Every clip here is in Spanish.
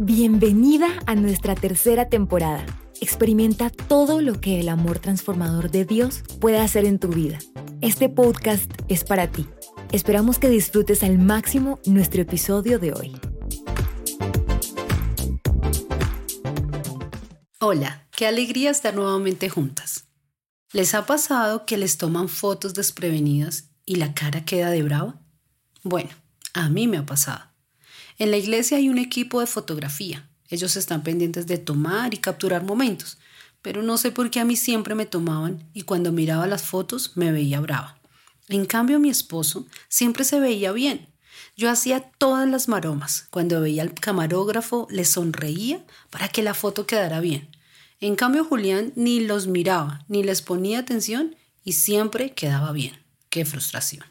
Bienvenida a nuestra tercera temporada. Experimenta todo lo que el amor transformador de Dios puede hacer en tu vida. Este podcast es para ti. Esperamos que disfrutes al máximo nuestro episodio de hoy. Hola, qué alegría estar nuevamente juntas. ¿Les ha pasado que les toman fotos desprevenidas y la cara queda de brava? Bueno, a mí me ha pasado. En la iglesia hay un equipo de fotografía. Ellos están pendientes de tomar y capturar momentos, pero no sé por qué a mí siempre me tomaban y cuando miraba las fotos me veía brava. En cambio mi esposo siempre se veía bien. Yo hacía todas las maromas. Cuando veía al camarógrafo le sonreía para que la foto quedara bien. En cambio Julián ni los miraba, ni les ponía atención y siempre quedaba bien. Qué frustración.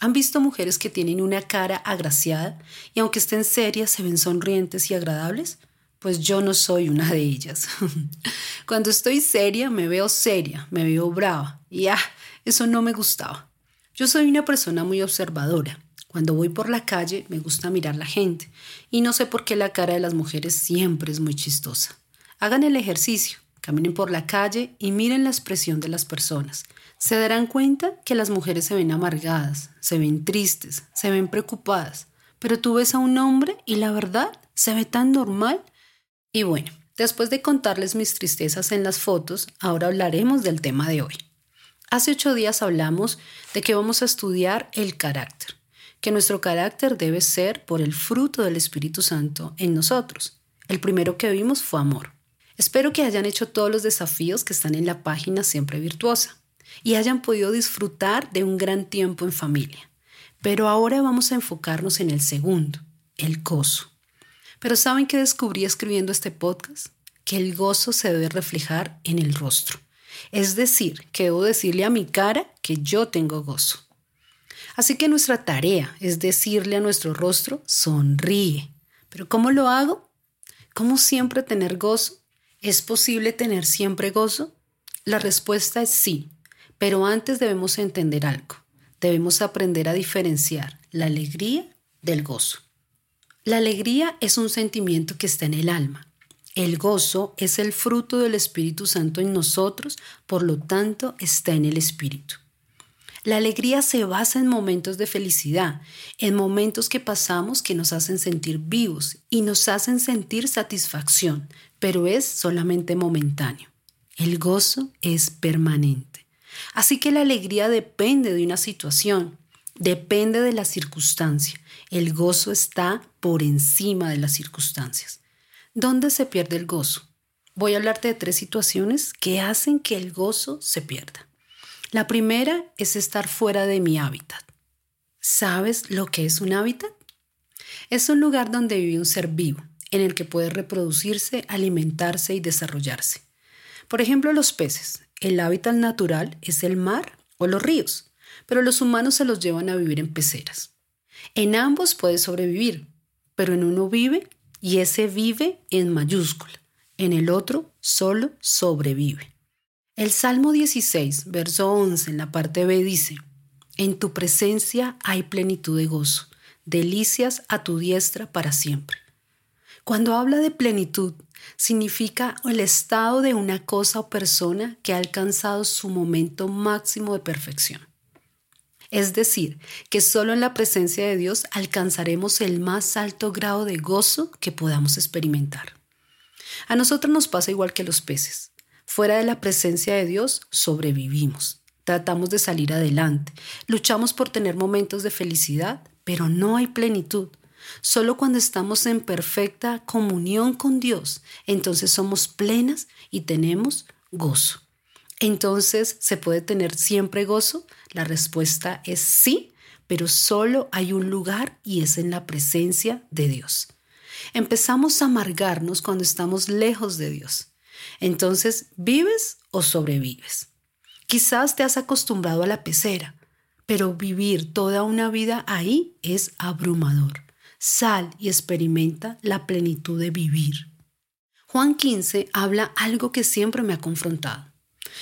¿Han visto mujeres que tienen una cara agraciada y aunque estén serias se ven sonrientes y agradables? Pues yo no soy una de ellas. Cuando estoy seria me veo seria, me veo brava y ah, eso no me gustaba. Yo soy una persona muy observadora. Cuando voy por la calle me gusta mirar la gente y no sé por qué la cara de las mujeres siempre es muy chistosa. Hagan el ejercicio, caminen por la calle y miren la expresión de las personas se darán cuenta que las mujeres se ven amargadas, se ven tristes, se ven preocupadas, pero tú ves a un hombre y la verdad se ve tan normal. Y bueno, después de contarles mis tristezas en las fotos, ahora hablaremos del tema de hoy. Hace ocho días hablamos de que vamos a estudiar el carácter, que nuestro carácter debe ser por el fruto del Espíritu Santo en nosotros. El primero que vimos fue amor. Espero que hayan hecho todos los desafíos que están en la página Siempre Virtuosa y hayan podido disfrutar de un gran tiempo en familia. Pero ahora vamos a enfocarnos en el segundo, el gozo. Pero ¿saben qué descubrí escribiendo este podcast? Que el gozo se debe reflejar en el rostro. Es decir, que debo decirle a mi cara que yo tengo gozo. Así que nuestra tarea es decirle a nuestro rostro, sonríe. ¿Pero cómo lo hago? ¿Cómo siempre tener gozo? ¿Es posible tener siempre gozo? La respuesta es sí, pero antes debemos entender algo. Debemos aprender a diferenciar la alegría del gozo. La alegría es un sentimiento que está en el alma. El gozo es el fruto del Espíritu Santo en nosotros, por lo tanto está en el Espíritu. La alegría se basa en momentos de felicidad, en momentos que pasamos que nos hacen sentir vivos y nos hacen sentir satisfacción, pero es solamente momentáneo. El gozo es permanente. Así que la alegría depende de una situación, depende de la circunstancia. El gozo está por encima de las circunstancias. ¿Dónde se pierde el gozo? Voy a hablarte de tres situaciones que hacen que el gozo se pierda. La primera es estar fuera de mi hábitat. ¿Sabes lo que es un hábitat? Es un lugar donde vive un ser vivo, en el que puede reproducirse, alimentarse y desarrollarse. Por ejemplo, los peces. El hábitat natural es el mar o los ríos, pero los humanos se los llevan a vivir en peceras. En ambos puede sobrevivir, pero en uno vive y ese vive en mayúscula, en el otro solo sobrevive. El Salmo 16, verso 11, en la parte B dice, En tu presencia hay plenitud de gozo, delicias a tu diestra para siempre. Cuando habla de plenitud, significa el estado de una cosa o persona que ha alcanzado su momento máximo de perfección. Es decir, que solo en la presencia de Dios alcanzaremos el más alto grado de gozo que podamos experimentar. A nosotros nos pasa igual que a los peces. Fuera de la presencia de Dios sobrevivimos, tratamos de salir adelante, luchamos por tener momentos de felicidad, pero no hay plenitud Solo cuando estamos en perfecta comunión con Dios, entonces somos plenas y tenemos gozo. Entonces, ¿se puede tener siempre gozo? La respuesta es sí, pero solo hay un lugar y es en la presencia de Dios. Empezamos a amargarnos cuando estamos lejos de Dios. Entonces, ¿vives o sobrevives? Quizás te has acostumbrado a la pecera, pero vivir toda una vida ahí es abrumador. Sal y experimenta la plenitud de vivir. Juan 15 habla algo que siempre me ha confrontado.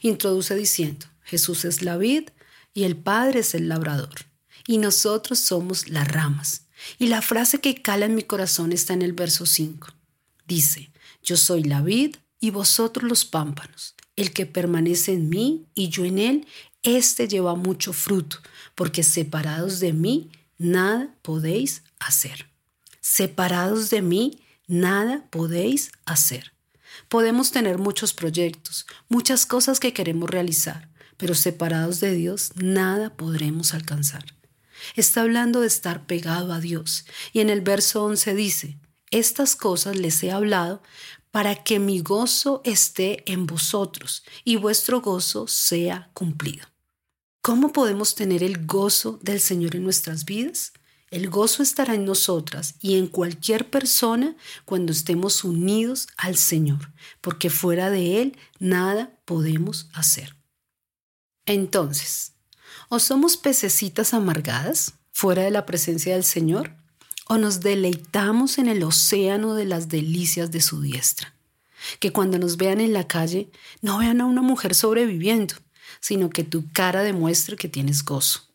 Introduce diciendo, Jesús es la vid y el Padre es el labrador, y nosotros somos las ramas. Y la frase que cala en mi corazón está en el verso 5. Dice, yo soy la vid y vosotros los pámpanos. El que permanece en mí y yo en él, éste lleva mucho fruto, porque separados de mí, nada podéis hacer. Separados de mí, nada podéis hacer. Podemos tener muchos proyectos, muchas cosas que queremos realizar, pero separados de Dios, nada podremos alcanzar. Está hablando de estar pegado a Dios. Y en el verso 11 dice, estas cosas les he hablado para que mi gozo esté en vosotros y vuestro gozo sea cumplido. ¿Cómo podemos tener el gozo del Señor en nuestras vidas? El gozo estará en nosotras y en cualquier persona cuando estemos unidos al Señor, porque fuera de Él nada podemos hacer. Entonces, ¿o somos pececitas amargadas fuera de la presencia del Señor? ¿O nos deleitamos en el océano de las delicias de su diestra? Que cuando nos vean en la calle no vean a una mujer sobreviviendo, sino que tu cara demuestre que tienes gozo.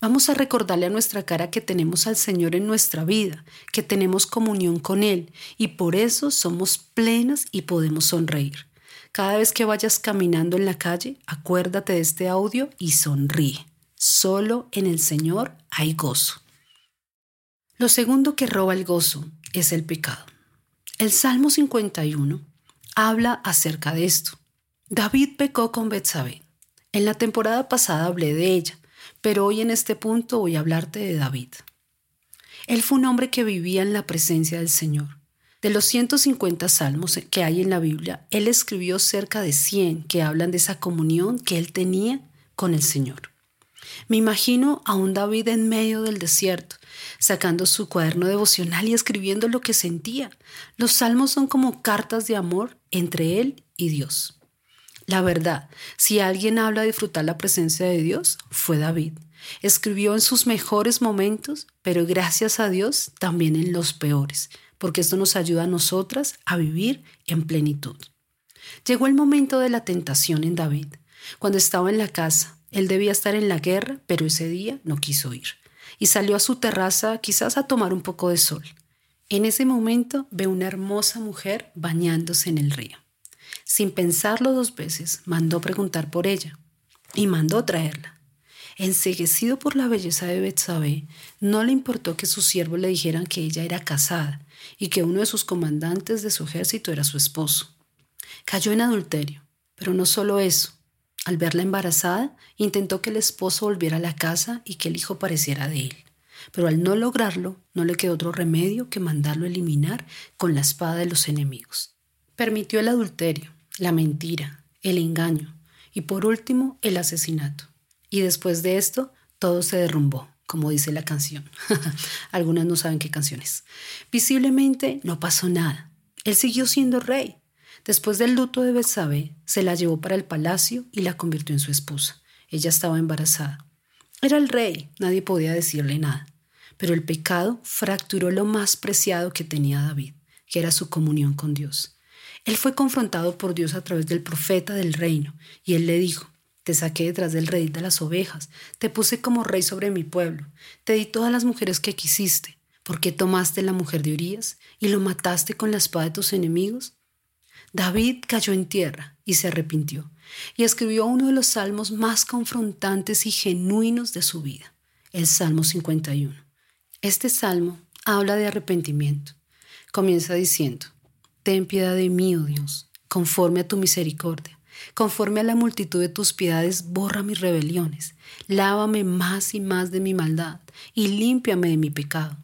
Vamos a recordarle a nuestra cara que tenemos al Señor en nuestra vida, que tenemos comunión con Él y por eso somos plenas y podemos sonreír. Cada vez que vayas caminando en la calle, acuérdate de este audio y sonríe. Solo en el Señor hay gozo. Lo segundo que roba el gozo es el pecado. El Salmo 51 habla acerca de esto. David pecó con Betsabé. En la temporada pasada hablé de ella, pero hoy en este punto voy a hablarte de David. Él fue un hombre que vivía en la presencia del Señor. De los 150 salmos que hay en la Biblia, él escribió cerca de 100 que hablan de esa comunión que él tenía con el Señor. Me imagino a un David en medio del desierto, sacando su cuaderno devocional y escribiendo lo que sentía. Los salmos son como cartas de amor entre él y Dios. La verdad, si alguien habla de disfrutar la presencia de Dios, fue David. Escribió en sus mejores momentos, pero gracias a Dios también en los peores, porque esto nos ayuda a nosotras a vivir en plenitud. Llegó el momento de la tentación en David. Cuando estaba en la casa, él debía estar en la guerra, pero ese día no quiso ir. Y salió a su terraza quizás a tomar un poco de sol. En ese momento ve una hermosa mujer bañándose en el río. Sin pensarlo dos veces, mandó preguntar por ella y mandó traerla. Enseguecido por la belleza de Betsabé, no le importó que sus siervos le dijeran que ella era casada y que uno de sus comandantes de su ejército era su esposo. Cayó en adulterio, pero no solo eso. Al verla embarazada, intentó que el esposo volviera a la casa y que el hijo pareciera de él. Pero al no lograrlo, no le quedó otro remedio que mandarlo eliminar con la espada de los enemigos. Permitió el adulterio, la mentira, el engaño y por último el asesinato. Y después de esto, todo se derrumbó, como dice la canción. Algunas no saben qué canción es. Visiblemente no pasó nada. Él siguió siendo rey. Después del luto de Betsabé, se la llevó para el palacio y la convirtió en su esposa. Ella estaba embarazada. Era el rey, nadie podía decirle nada. Pero el pecado fracturó lo más preciado que tenía David, que era su comunión con Dios. Él fue confrontado por Dios a través del profeta del reino, y él le dijo, te saqué detrás del redil de las ovejas, te puse como rey sobre mi pueblo, te di todas las mujeres que quisiste, ¿por qué tomaste la mujer de Urías y lo mataste con la espada de tus enemigos? David cayó en tierra y se arrepintió, y escribió uno de los salmos más confrontantes y genuinos de su vida, el Salmo 51. Este salmo habla de arrepentimiento. Comienza diciendo, Ten piedad de mí, oh Dios, conforme a tu misericordia. Conforme a la multitud de tus piedades, borra mis rebeliones. Lávame más y más de mi maldad y límpiame de mi pecado.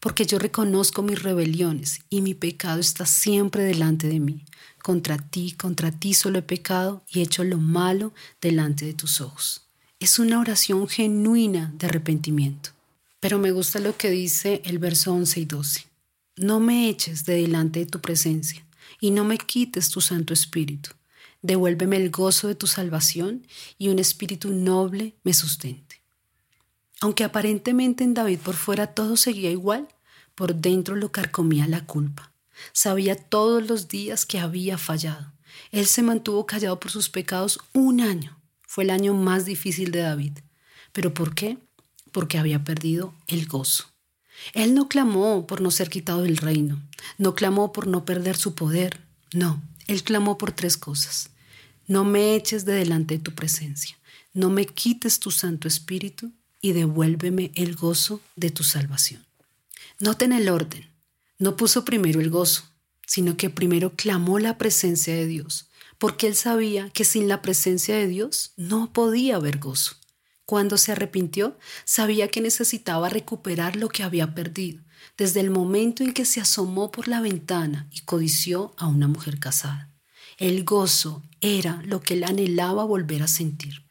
Porque yo reconozco mis rebeliones y mi pecado está siempre delante de mí. Contra ti, contra ti solo he pecado y he hecho lo malo delante de tus ojos. Es una oración genuina de arrepentimiento. Pero me gusta lo que dice el verso 11 y 12. No me eches de delante de tu presencia y no me quites tu Santo Espíritu. Devuélveme el gozo de tu salvación y un espíritu noble me sustente. Aunque aparentemente en David por fuera todo seguía igual, por dentro lo carcomía la culpa. Sabía todos los días que había fallado. Él se mantuvo callado por sus pecados un año. Fue el año más difícil de David. ¿Pero por qué? Porque había perdido el gozo. Él no clamó por no ser quitado del reino, no clamó por no perder su poder, no, él clamó por tres cosas. No me eches de delante de tu presencia, no me quites tu Santo Espíritu y devuélveme el gozo de tu salvación. Noten el orden, no puso primero el gozo, sino que primero clamó la presencia de Dios, porque él sabía que sin la presencia de Dios no podía haber gozo. Cuando se arrepintió, sabía que necesitaba recuperar lo que había perdido, desde el momento en que se asomó por la ventana y codició a una mujer casada. El gozo era lo que él anhelaba volver a sentir.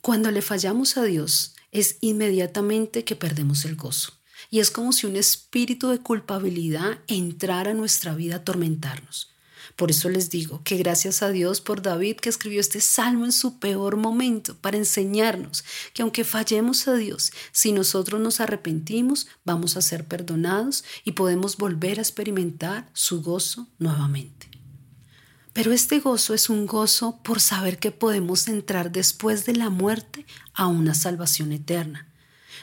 Cuando le fallamos a Dios, es inmediatamente que perdemos el gozo. Y es como si un espíritu de culpabilidad entrara a nuestra vida a atormentarnos. Por eso les digo que gracias a Dios por David que escribió este salmo en su peor momento para enseñarnos que aunque fallemos a Dios, si nosotros nos arrepentimos, vamos a ser perdonados y podemos volver a experimentar su gozo nuevamente. Pero este gozo es un gozo por saber que podemos entrar después de la muerte a una salvación eterna.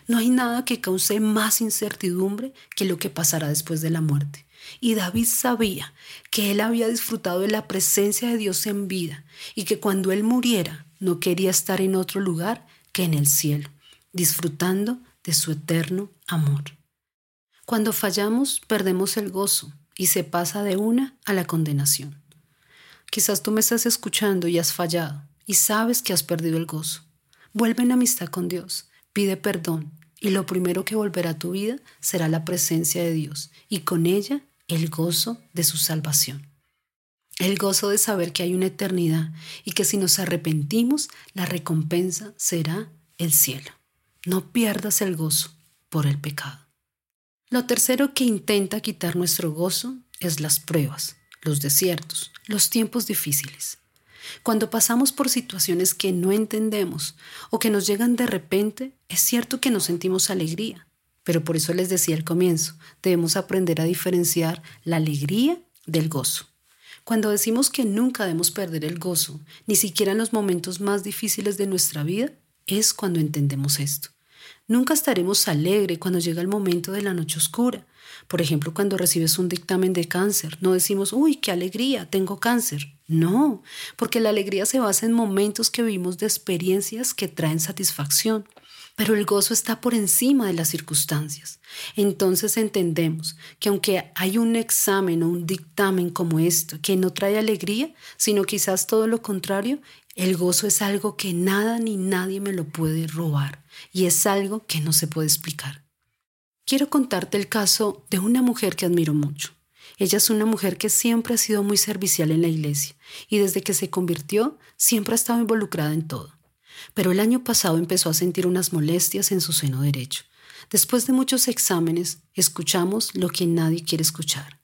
No hay nada que cause más incertidumbre que lo que pasará después de la muerte. Y David sabía que él había disfrutado de la presencia de Dios en vida y que cuando él muriera no quería estar en otro lugar que en el cielo, disfrutando de su eterno amor. Cuando fallamos perdemos el gozo y se pasa de una a la condenación. Quizás tú me estás escuchando y has fallado y sabes que has perdido el gozo. Vuelve en amistad con Dios, pide perdón y lo primero que volverá a tu vida será la presencia de Dios y con ella el gozo de su salvación. El gozo de saber que hay una eternidad y que si nos arrepentimos, la recompensa será el cielo. No pierdas el gozo por el pecado. Lo tercero que intenta quitar nuestro gozo es las pruebas, los desiertos, los tiempos difíciles. Cuando pasamos por situaciones que no entendemos o que nos llegan de repente, es cierto que nos sentimos alegría, pero por eso les decía al comienzo, debemos aprender a diferenciar la alegría del gozo. Cuando decimos que nunca debemos perder el gozo, ni siquiera en los momentos más difíciles de nuestra vida, es cuando entendemos esto. Nunca estaremos alegres cuando llega el momento de la noche oscura. Por ejemplo, cuando recibes un dictamen de cáncer, no decimos, uy, qué alegría, tengo cáncer. No, porque la alegría se basa en momentos que vivimos de experiencias que traen satisfacción pero el gozo está por encima de las circunstancias. Entonces entendemos que aunque hay un examen o un dictamen como esto que no trae alegría, sino quizás todo lo contrario, el gozo es algo que nada ni nadie me lo puede robar y es algo que no se puede explicar. Quiero contarte el caso de una mujer que admiro mucho. Ella es una mujer que siempre ha sido muy servicial en la iglesia y desde que se convirtió siempre ha estado involucrada en todo pero el año pasado empezó a sentir unas molestias en su seno derecho. Después de muchos exámenes, escuchamos lo que nadie quiere escuchar.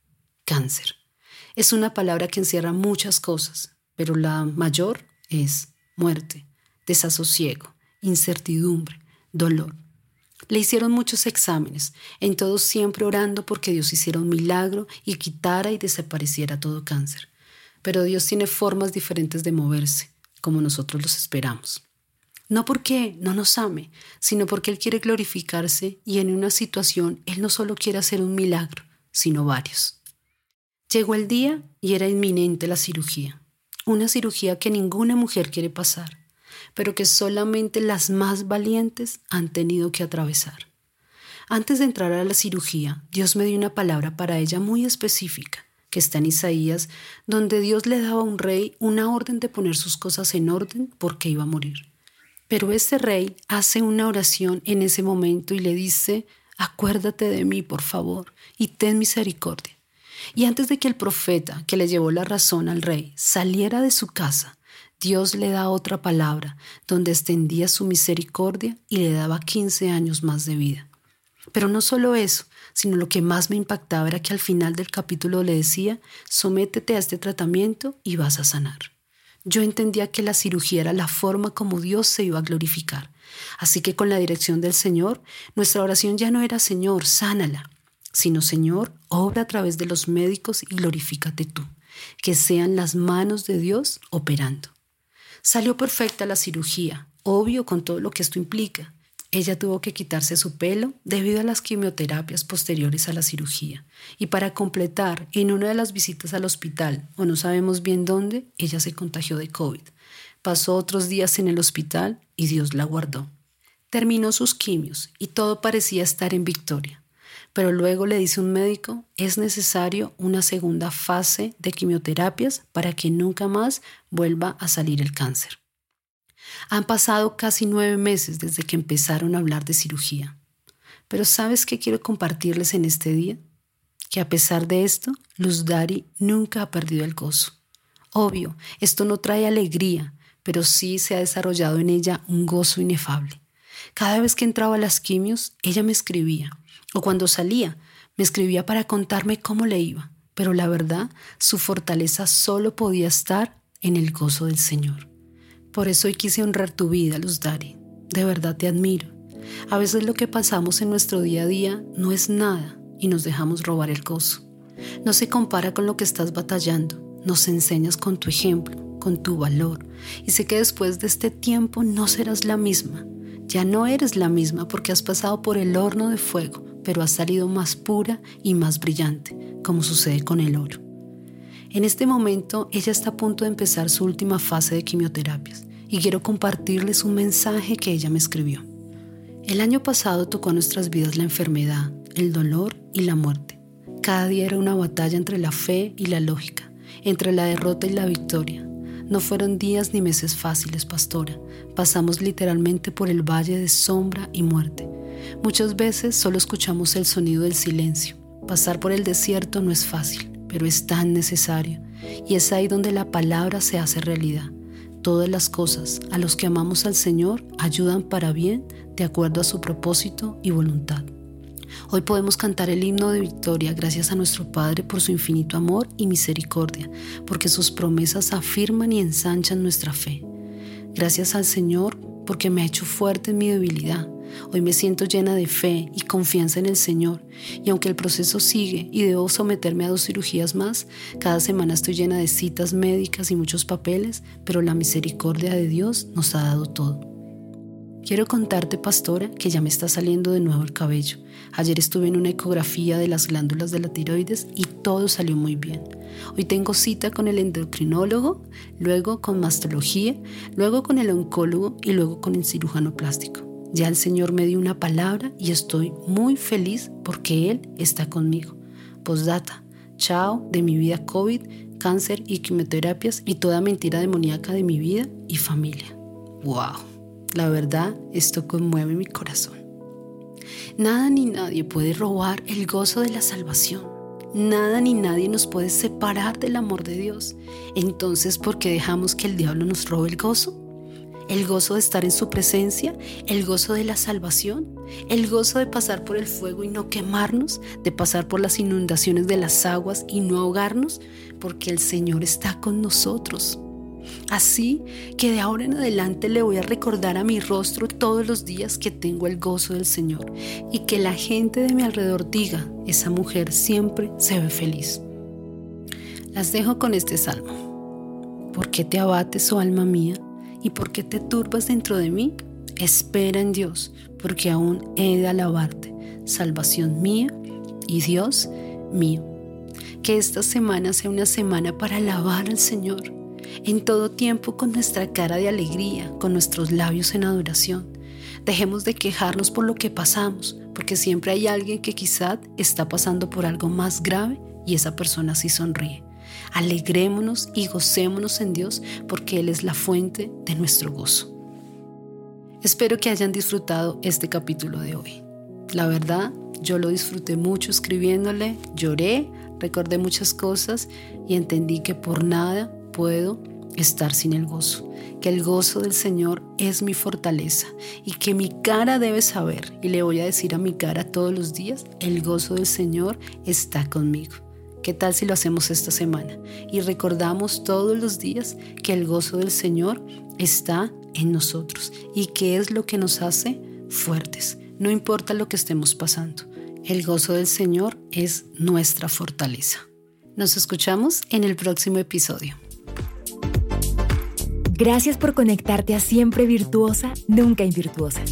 Cáncer. Es una palabra que encierra muchas cosas, pero la mayor es muerte, desasosiego, incertidumbre, dolor. Le hicieron muchos exámenes, en todos siempre orando porque Dios hiciera un milagro y quitara y desapareciera todo cáncer. Pero Dios tiene formas diferentes de moverse, como nosotros los esperamos. No porque no nos ame, sino porque Él quiere glorificarse y en una situación Él no solo quiere hacer un milagro, sino varios. Llegó el día y era inminente la cirugía, una cirugía que ninguna mujer quiere pasar, pero que solamente las más valientes han tenido que atravesar. Antes de entrar a la cirugía, Dios me dio una palabra para ella muy específica, que está en Isaías, donde Dios le daba a un rey una orden de poner sus cosas en orden porque iba a morir. Pero ese rey hace una oración en ese momento y le dice, acuérdate de mí, por favor, y ten misericordia. Y antes de que el profeta, que le llevó la razón al rey, saliera de su casa, Dios le da otra palabra, donde extendía su misericordia y le daba 15 años más de vida. Pero no solo eso, sino lo que más me impactaba era que al final del capítulo le decía, sométete a este tratamiento y vas a sanar. Yo entendía que la cirugía era la forma como Dios se iba a glorificar. Así que con la dirección del Señor, nuestra oración ya no era Señor, sánala, sino Señor, obra a través de los médicos y glorifícate tú. Que sean las manos de Dios operando. Salió perfecta la cirugía, obvio con todo lo que esto implica. ella tuvo que quitarse su pelo debido a las quimioterapias posteriores a la cirugía. Y para completar, en una de las visitas al hospital, o no sabemos bien dónde, ella se contagió de COVID. Pasó otros días en el hospital y Dios la guardó. Terminó sus quimios y todo parecía estar en victoria. Pero luego le dice un médico, es necesario una segunda fase de quimioterapias para que nunca más vuelva a salir el cáncer. Han pasado casi nueve meses desde que empezaron a hablar de cirugía. Pero ¿sabes qué quiero compartirles en este día? Que a pesar de esto, Luz Dari nunca ha perdido el gozo. Obvio, esto no trae alegría, pero sí se ha desarrollado en ella un gozo inefable. Cada vez que entraba a las quimios, ella me escribía, o cuando salía, me escribía para contarme cómo le iba, pero la verdad, su fortaleza solo podía estar en el gozo del Señor. Por eso hoy quise honrar tu vida, Luz Dari. De verdad te admiro. A veces lo que pasamos en nuestro día a día no es nada y nos dejamos robar el gozo. No se compara con lo que estás batallando. Nos enseñas con tu ejemplo, con tu valor. Y sé que después de este tiempo no serás la misma. Ya no eres la misma porque has pasado por el horno de fuego, pero has salido más pura y más brillante, como sucede con el oro. En este momento ella está a punto de empezar su última fase de quimioterapias y quiero compartirles un mensaje que ella me escribió. El año pasado tocó a nuestras vidas la enfermedad, el dolor y la muerte. Cada día era una batalla entre la fe y la lógica, entre la derrota y la victoria. No fueron días ni meses fáciles, pastora. Pasamos literalmente por el valle de sombra y muerte. Muchas veces solo escuchamos el sonido del silencio. Pasar por el desierto no es fácil pero es tan necesario. Y es ahí donde la palabra se hace realidad. Todas las cosas a los que amamos al Señor ayudan para bien de acuerdo a su propósito y voluntad. Hoy podemos cantar el himno de victoria gracias a nuestro Padre por su infinito amor y misericordia, porque sus promesas afirman y ensanchan nuestra fe. Gracias al Señor porque me ha hecho fuerte en mi debilidad Hoy me siento llena de fe y confianza en el Señor. Y aunque el proceso sigue y debo someterme a dos cirugías más, cada semana estoy llena de citas médicas y muchos papeles, pero la misericordia de Dios nos ha dado todo. Quiero contarte, pastora, que ya me está saliendo de nuevo el cabello. Ayer estuve en una ecografía de las glándulas de la tiroides y todo salió muy bien. Hoy tengo cita con el endocrinólogo, luego con mastología, luego con el oncólogo y luego con el cirujano plástico. Ya el Señor me dio una palabra y estoy muy feliz porque Él está conmigo. Postdata, chao de mi vida COVID, cáncer y quimioterapias y toda mentira demoníaca de mi vida y familia. ¡Wow! La verdad, esto conmueve mi corazón. Nada ni nadie puede robar el gozo de la salvación. Nada ni nadie nos puede separar del amor de Dios. Entonces, ¿por qué dejamos que el diablo nos robe el gozo? El gozo de estar en su presencia, el gozo de la salvación, el gozo de pasar por el fuego y no quemarnos, de pasar por las inundaciones de las aguas y no ahogarnos, porque el Señor está con nosotros. Así que de ahora en adelante le voy a recordar a mi rostro todos los días que tengo el gozo del Señor y que la gente de mi alrededor diga, esa mujer siempre se ve feliz. Las dejo con este salmo. ¿Por qué te abates, oh alma mía? ¿Y por qué te turbas dentro de mí? Espera en Dios, porque aún he de alabarte, salvación mía y Dios mío. Que esta semana sea una semana para alabar al Señor, en todo tiempo con nuestra cara de alegría, con nuestros labios en adoración. Dejemos de quejarnos por lo que pasamos, porque siempre hay alguien que quizá está pasando por algo más grave y esa persona sí sonríe. Alegrémonos y gocémonos en Dios porque Él es la fuente de nuestro gozo. Espero que hayan disfrutado este capítulo de hoy. La verdad, yo lo disfruté mucho escribiéndole, lloré, recordé muchas cosas y entendí que por nada puedo estar sin el gozo, que el gozo del Señor es mi fortaleza y que mi cara debe saber, y le voy a decir a mi cara todos los días, el gozo del Señor está conmigo. ¿Qué tal si lo hacemos esta semana? Y recordamos todos los días que el gozo del Señor está en nosotros y que es lo que nos hace fuertes, no importa lo que estemos pasando. El gozo del Señor es nuestra fortaleza. Nos escuchamos en el próximo episodio. Gracias por conectarte a Siempre Virtuosa, Nunca Invirtuosa.